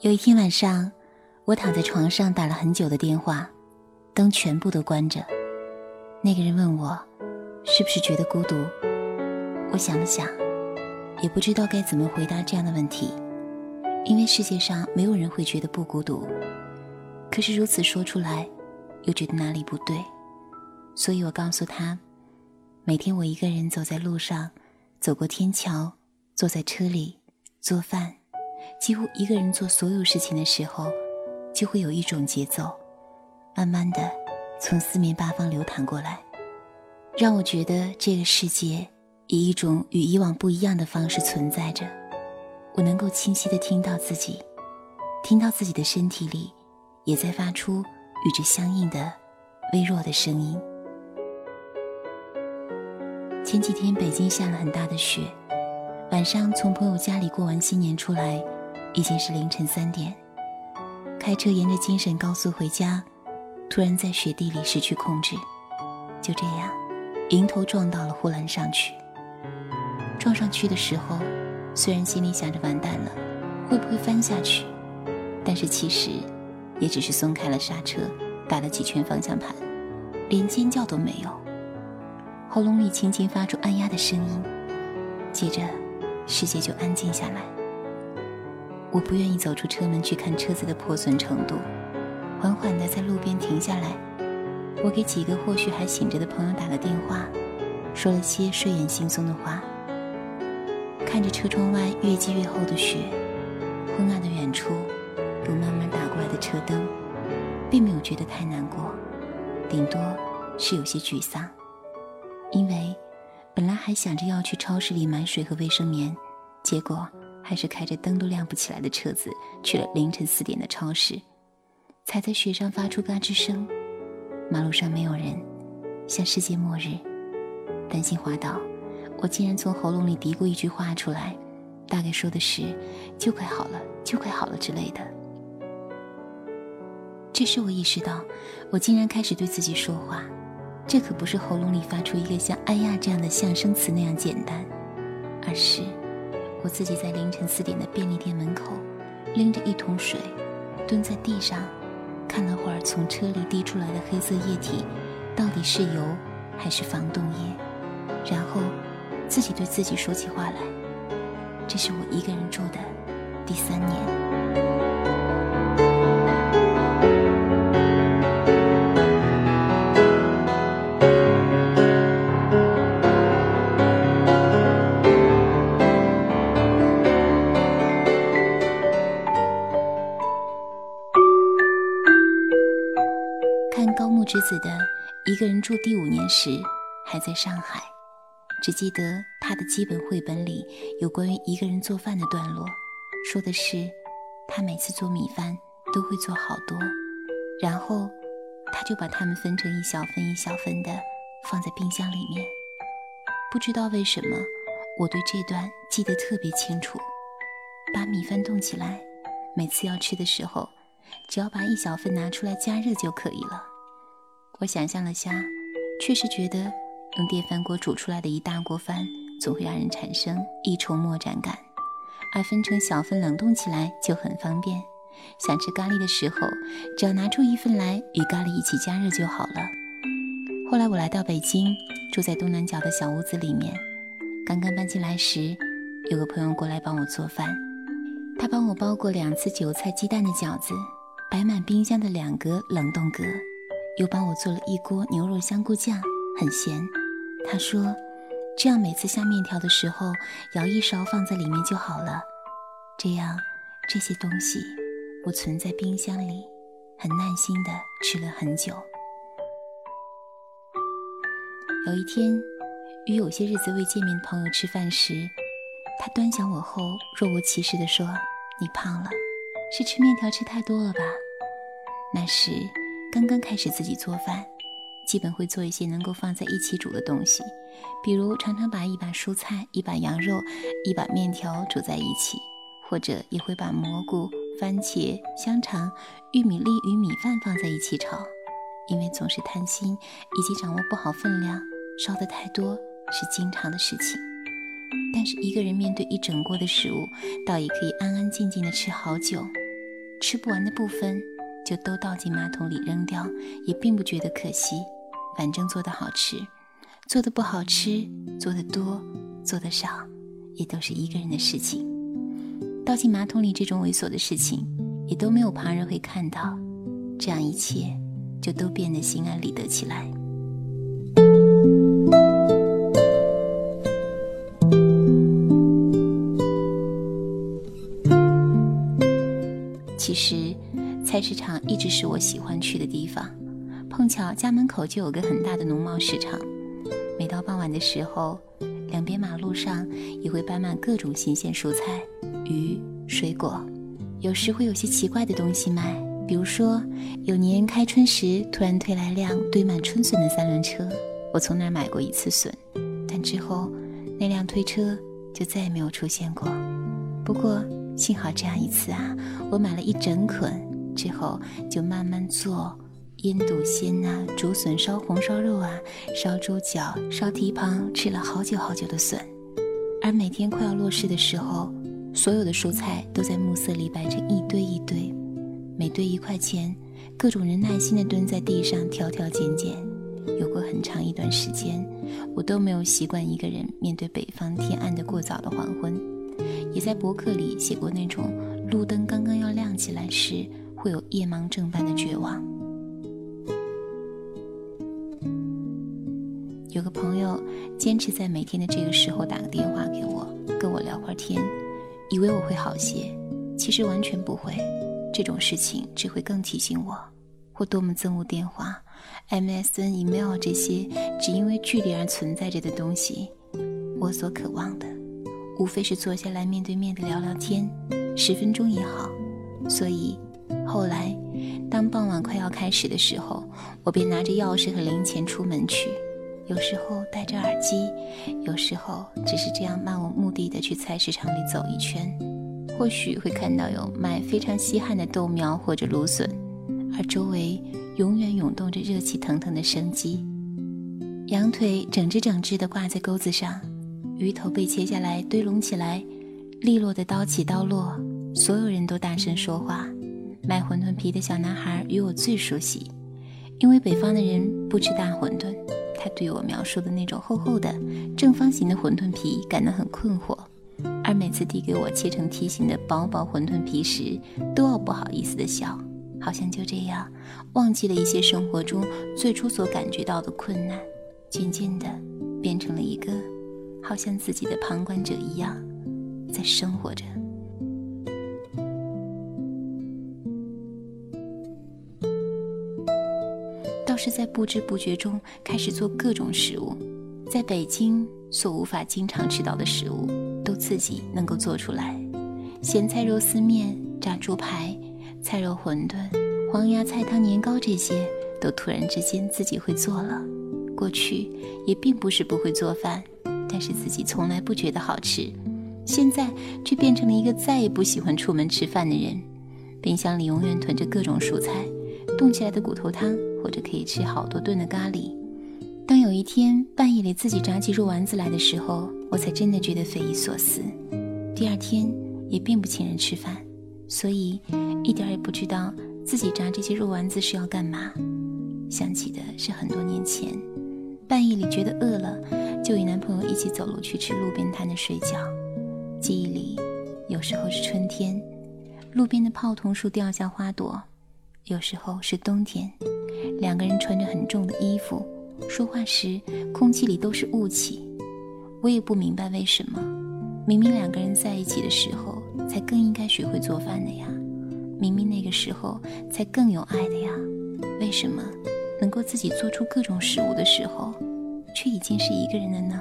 有一天晚上，我躺在床上打了很久的电话，灯全部都关着。那个人问我，是不是觉得孤独？我想了想，也不知道该怎么回答这样的问题，因为世界上没有人会觉得不孤独。可是如此说出来，又觉得哪里不对，所以我告诉他，每天我一个人走在路上，走过天桥，坐在车里做饭。几乎一个人做所有事情的时候，就会有一种节奏，慢慢的从四面八方流淌过来，让我觉得这个世界以一种与以往不一样的方式存在着。我能够清晰的听到自己，听到自己的身体里也在发出与之相应的微弱的声音。前几天北京下了很大的雪。晚上从朋友家里过完新年出来，已经是凌晨三点。开车沿着京沈高速回家，突然在雪地里失去控制，就这样，迎头撞到了护栏上去。撞上去的时候，虽然心里想着完蛋了，会不会翻下去，但是其实，也只是松开了刹车，打了几圈方向盘，连尖叫都没有，喉咙里轻轻发出按压的声音，接着。世界就安静下来。我不愿意走出车门去看车子的破损程度，缓缓地在路边停下来。我给几个或许还醒着的朋友打了电话，说了些睡眼惺忪的话。看着车窗外越积越厚的雪，昏暗的远处有慢慢打过来的车灯，并没有觉得太难过，顶多是有些沮丧，因为。本来还想着要去超市里买水和卫生棉，结果还是开着灯都亮不起来的车子去了凌晨四点的超市，踩在雪上发出嘎吱声，马路上没有人，像世界末日。担心滑倒，我竟然从喉咙里嘀咕一句话出来，大概说的是“就快好了，就快好了”之类的。这时我意识到，我竟然开始对自己说话。这可不是喉咙里发出一个像“哎呀”这样的象声词那样简单，而是我自己在凌晨四点的便利店门口，拎着一桶水，蹲在地上，看了会儿从车里滴出来的黑色液体，到底是油还是防冻液，然后自己对自己说起话来。这是我一个人住的第三年。一个人住第五年时，还在上海，只记得他的基本绘本里有关于一个人做饭的段落，说的是他每次做米饭都会做好多，然后他就把它们分成一小份一小份的放在冰箱里面。不知道为什么，我对这段记得特别清楚。把米饭冻起来，每次要吃的时候，只要把一小份拿出来加热就可以了。我想象了下，确实觉得用电饭锅煮出来的一大锅饭，总会让人产生一筹莫展感，而分成小份冷冻起来就很方便。想吃咖喱的时候，只要拿出一份来与咖喱一起加热就好了。后来我来到北京，住在东南角的小屋子里面。刚刚搬进来时，有个朋友过来帮我做饭，他帮我包过两次韭菜鸡蛋的饺子，摆满冰箱的两格冷冻格。又帮我做了一锅牛肉香菇酱，很咸。他说：“这样每次下面条的时候，舀一勺放在里面就好了。这样这些东西我存在冰箱里，很耐心的吃了很久。”有一天，与有些日子未见面的朋友吃饭时，他端详我后，若无其事的说：“你胖了，是吃面条吃太多了吧？”那时。刚刚开始自己做饭，基本会做一些能够放在一起煮的东西，比如常常把一把蔬菜、一把羊肉、一把面条煮在一起，或者也会把蘑菇、番茄、香肠、玉米粒与米饭放在一起炒。因为总是贪心以及掌握不好分量，烧的太多是经常的事情。但是一个人面对一整锅的食物，倒也可以安安静静的吃好久。吃不完的部分就都倒进马桶里扔掉，也并不觉得可惜。反正做的好吃，做的不好吃，做的多，做的少，也都是一个人的事情。倒进马桶里这种猥琐的事情，也都没有旁人会看到，这样一切就都变得心安理得起来。其实，菜市场一直是我喜欢去的地方。碰巧家门口就有个很大的农贸市场，每到傍晚的时候，两边马路上也会摆满各种新鲜蔬菜、鱼、水果，有时会有些奇怪的东西卖。比如说，有年开春时突然推来辆堆满春笋的三轮车，我从那儿买过一次笋，但之后那辆推车就再也没有出现过。不过幸好这样一次啊，我买了一整捆，之后就慢慢做。腌笃鲜啊，竹笋烧红烧肉啊，烧猪脚、烧蹄膀，吃了好久好久的笋。而每天快要落市的时候，所有的蔬菜都在暮色里摆成一堆一堆，每堆一块钱，各种人耐心地蹲在地上挑挑拣拣。有过很长一段时间，我都没有习惯一个人面对北方天暗的过早的黄昏，也在博客里写过那种路灯刚刚要亮起来时会有夜盲症般的绝望。有个朋友坚持在每天的这个时候打个电话给我，跟我聊会儿天，以为我会好些，其实完全不会。这种事情只会更提醒我，或多么憎恶电话、MSN、email 这些只因为距离而存在着的东西。我所渴望的，无非是坐下来面对面的聊聊天，十分钟也好。所以后来，当傍晚快要开始的时候，我便拿着钥匙和零钱出门去。有时候戴着耳机，有时候只是这样漫无目的的去菜市场里走一圈，或许会看到有卖非常稀罕的豆苗或者芦笋，而周围永远涌动着热气腾腾的生机。羊腿整只整只的挂在钩子上，鱼头被切下来堆拢起来，利落的刀起刀落，所有人都大声说话。卖馄饨皮的小男孩与我最熟悉，因为北方的人不吃大馄饨。他对我描述的那种厚厚的正方形的馄饨皮感到很困惑，而每次递给我切成梯形的薄薄馄饨皮时，都要不好意思的笑，好像就这样忘记了一些生活中最初所感觉到的困难，渐渐的变成了一个好像自己的旁观者一样在生活着。是在不知不觉中开始做各种食物，在北京所无法经常吃到的食物，都自己能够做出来。咸菜肉丝面、炸猪排、菜肉馄饨、黄芽菜汤年糕，这些都突然之间自己会做了。过去也并不是不会做饭，但是自己从来不觉得好吃，现在却变成了一个再也不喜欢出门吃饭的人。冰箱里永远囤着各种蔬菜，冻起来的骨头汤。或者可以吃好多顿的咖喱。当有一天半夜里自己炸起肉丸子来的时候，我才真的觉得匪夷所思。第二天也并不请人吃饭，所以一点也不知道自己炸这些肉丸子是要干嘛。想起的是很多年前，半夜里觉得饿了，就与男朋友一起走路去吃路边摊的水饺。记忆里，有时候是春天，路边的泡桐树掉下花朵；有时候是冬天。两个人穿着很重的衣服，说话时空气里都是雾气。我也不明白为什么，明明两个人在一起的时候才更应该学会做饭的呀，明明那个时候才更有爱的呀，为什么能够自己做出各种食物的时候，却已经是一个人了呢？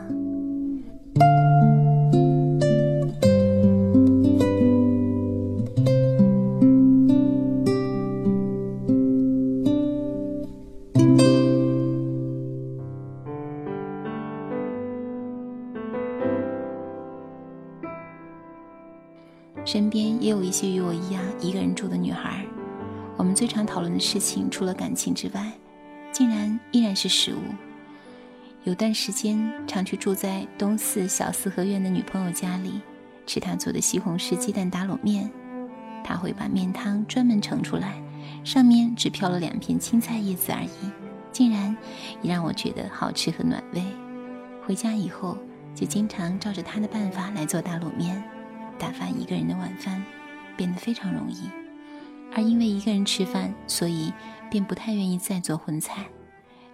讨论的事情，除了感情之外，竟然依然是食物。有段时间常去住在东四小四合院的女朋友家里，吃她做的西红柿鸡蛋打卤面。他会把面汤专门盛出来，上面只飘了两片青菜叶子而已，竟然也让我觉得好吃和暖胃。回家以后，就经常照着他的办法来做打卤面，打发一个人的晚饭，变得非常容易。而因为一个人吃饭，所以便不太愿意再做荤菜，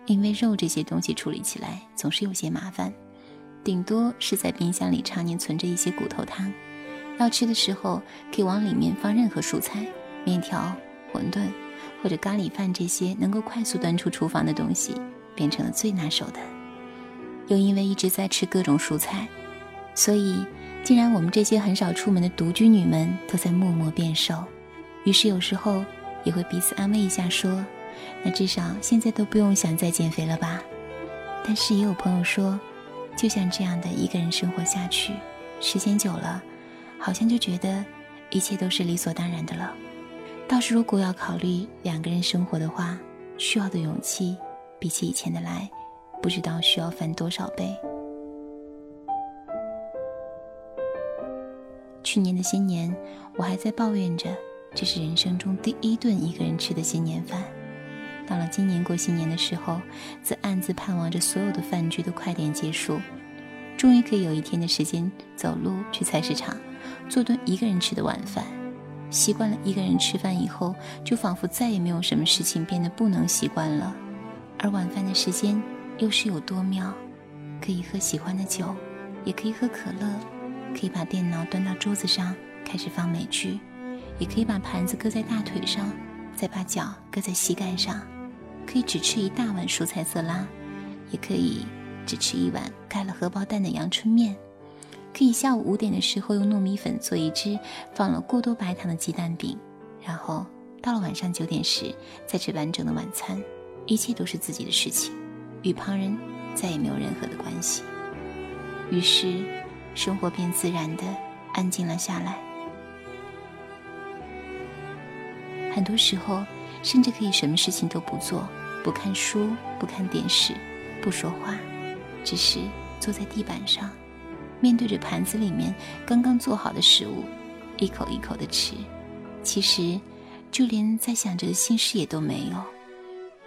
因为肉这些东西处理起来总是有些麻烦，顶多是在冰箱里常年存着一些骨头汤，要吃的时候可以往里面放任何蔬菜、面条、馄饨或者咖喱饭这些能够快速端出厨房的东西，变成了最拿手的。又因为一直在吃各种蔬菜，所以竟然我们这些很少出门的独居女们都在默默变瘦。于是有时候也会彼此安慰一下，说：“那至少现在都不用想再减肥了吧？”但是也有朋友说，就像这样的一个人生活下去，时间久了，好像就觉得一切都是理所当然的了。倒是如果要考虑两个人生活的话，需要的勇气比起以前的来。不知道需要翻多少倍。去年的新年，我还在抱怨着这是人生中第一顿一个人吃的新年饭。到了今年过新年的时候，则暗自盼望着所有的饭局都快点结束，终于可以有一天的时间走路去菜市场，做顿一个人吃的晚饭。习惯了一个人吃饭以后，就仿佛再也没有什么事情变得不能习惯了。而晚饭的时间。又是有多妙？可以喝喜欢的酒，也可以喝可乐，可以把电脑端到桌子上开始放美剧，也可以把盘子搁在大腿上，再把脚搁在膝盖上，可以只吃一大碗蔬菜色拉，也可以只吃一碗盖了荷包蛋的阳春面，可以下午五点的时候用糯米粉做一只放了过多白糖的鸡蛋饼，然后到了晚上九点时再吃完整的晚餐，一切都是自己的事情。与旁人再也没有任何的关系，于是生活便自然的安静了下来。很多时候，甚至可以什么事情都不做，不看书，不看电视，不说话，只是坐在地板上，面对着盘子里面刚刚做好的食物，一口一口的吃。其实，就连在想着的心事也都没有，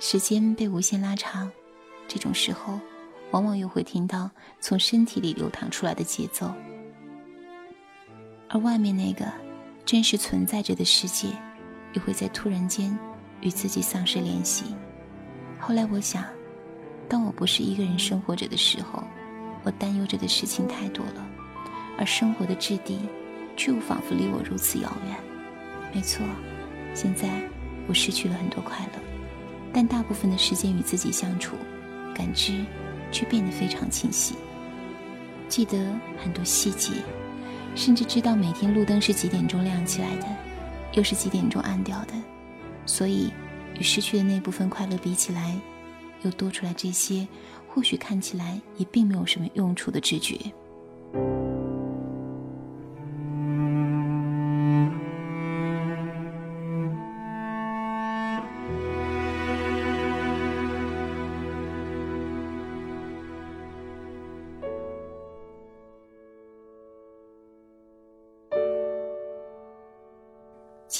时间被无限拉长。这种时候，往往又会听到从身体里流淌出来的节奏，而外面那个真实存在着的世界，又会在突然间与自己丧失联系。后来我想，当我不是一个人生活着的时候，我担忧着的事情太多了，而生活的质地却又仿佛离我如此遥远。没错，现在我失去了很多快乐，但大部分的时间与自己相处。感知却变得非常清晰，记得很多细节，甚至知道每天路灯是几点钟亮起来的，又是几点钟按掉的。所以，与失去的那部分快乐比起来，又多出来这些，或许看起来也并没有什么用处的知觉。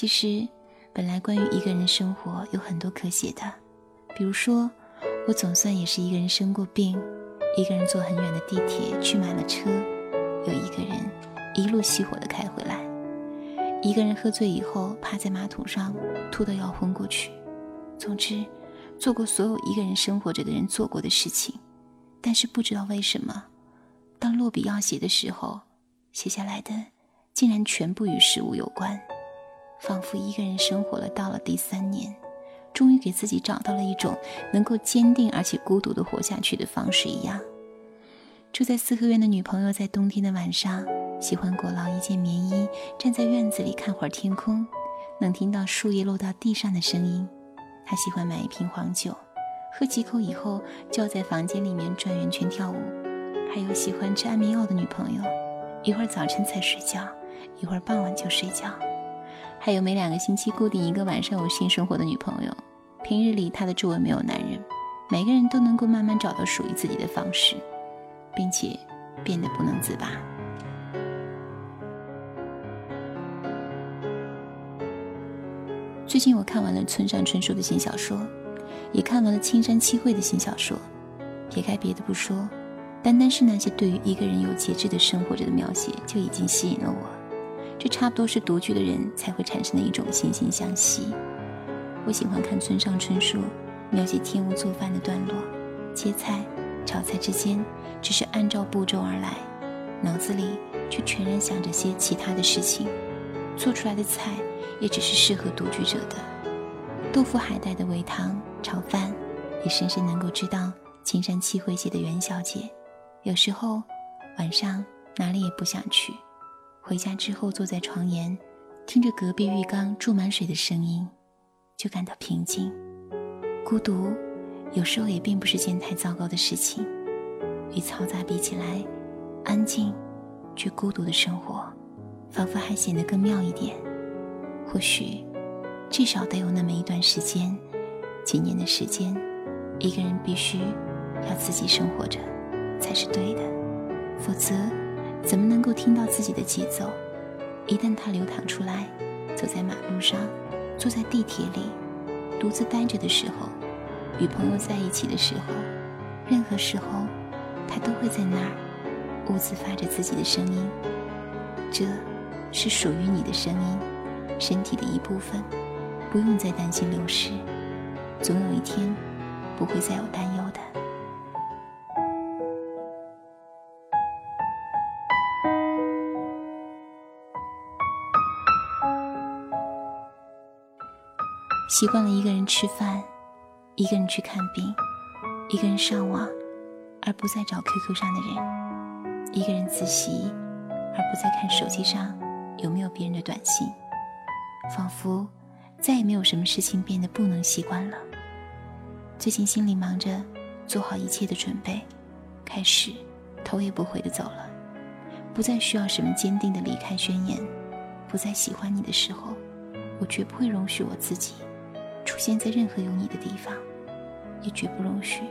其实，本来关于一个人生活有很多可写的，比如说，我总算也是一个人生过病，一个人坐很远的地铁去买了车，又一个人一路熄火的开回来，一个人喝醉以后趴在马桶上吐得要昏过去。总之，做过所有一个人生活着的人做过的事情，但是不知道为什么，当落笔要写的时候，写下来的竟然全部与食物有关。仿佛一个人生活了到了第三年，终于给自己找到了一种能够坚定而且孤独的活下去的方式一样。住在四合院的女朋友在冬天的晚上喜欢裹牢一件棉衣，站在院子里看会儿天空，能听到树叶落到地上的声音。她喜欢买一瓶黄酒，喝几口以后就要在房间里面转圆圈跳舞。还有喜欢吃安眠药的女朋友，一会儿早晨才睡觉，一会儿傍晚就睡觉。还有每两个星期固定一个晚上有性生活的女朋友，平日里她的周围没有男人，每个人都能够慢慢找到属于自己的方式，并且变得不能自拔。最近我看完了村上春树的新小说，也看完了青山七惠的新小说。撇开别的不说，单单是那些对于一个人有节制的生活着的描写，就已经吸引了我。这差不多是独居的人才会产生的一种惺惺相惜。我喜欢看村上春树描写天屋做饭的段落，切菜、炒菜之间只是按照步骤而来，脑子里却全然想着些其他的事情，做出来的菜也只是适合独居者的。豆腐海带的煨汤炒饭，也深深能够知道青山七惠写的袁小姐。有时候晚上哪里也不想去，回家之后坐在床沿，听着隔壁浴缸注满水的声音。就感到平静。孤独有时候也并不是件太糟糕的事情。与嘈杂比起来，安静却孤独的生活，仿佛还显得更妙一点。或许，至少得有那么一段时间，几年的时间，一个人必须要自己生活着，才是对的。否则，怎么能够听到自己的节奏？一旦它流淌出来，走在马路上。坐在地铁里，独自呆着的时候，与朋友在一起的时候，任何时候，他都会在那儿，兀自发着自己的声音。这，是属于你的声音，身体的一部分，不用再担心流失，总有一天，不会再有担忧习惯了一个人吃饭，一个人去看病，一个人上网，而不再找 QQ 上的人；一个人自习，而不再看手机上有没有别人的短信。仿佛再也没有什么事情变得不能习惯了。最近心里忙着做好一切的准备，开始头也不回的走了。不再需要什么坚定的离开宣言，不再喜欢你的时候，我绝不会容许我自己。出现在任何有你的地方，也绝不容许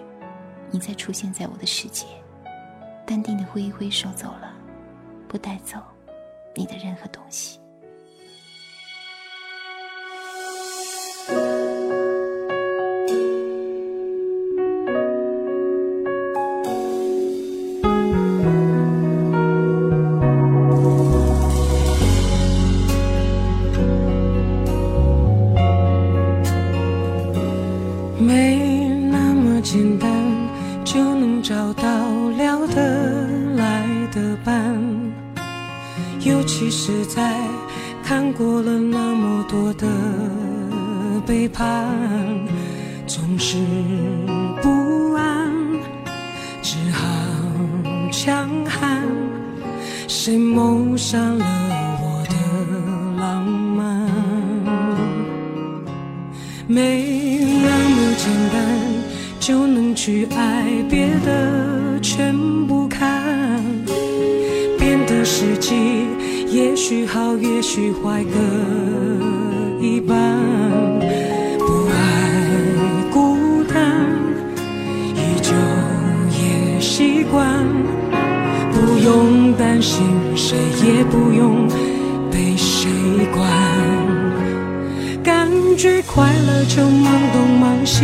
你再出现在我的世界。淡定的挥一挥手走了，不带走你的任何东西。去爱，别的全不看。变的时机，也许好，也许坏，各一半。不爱孤单，依旧也习惯不用担心，谁也不用被谁管。感觉快乐就忙东忙西，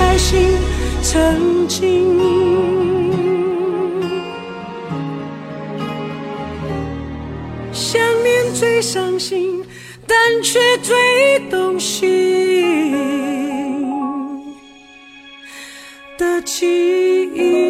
开心。曾经。想念最伤心，但却最动心的记忆。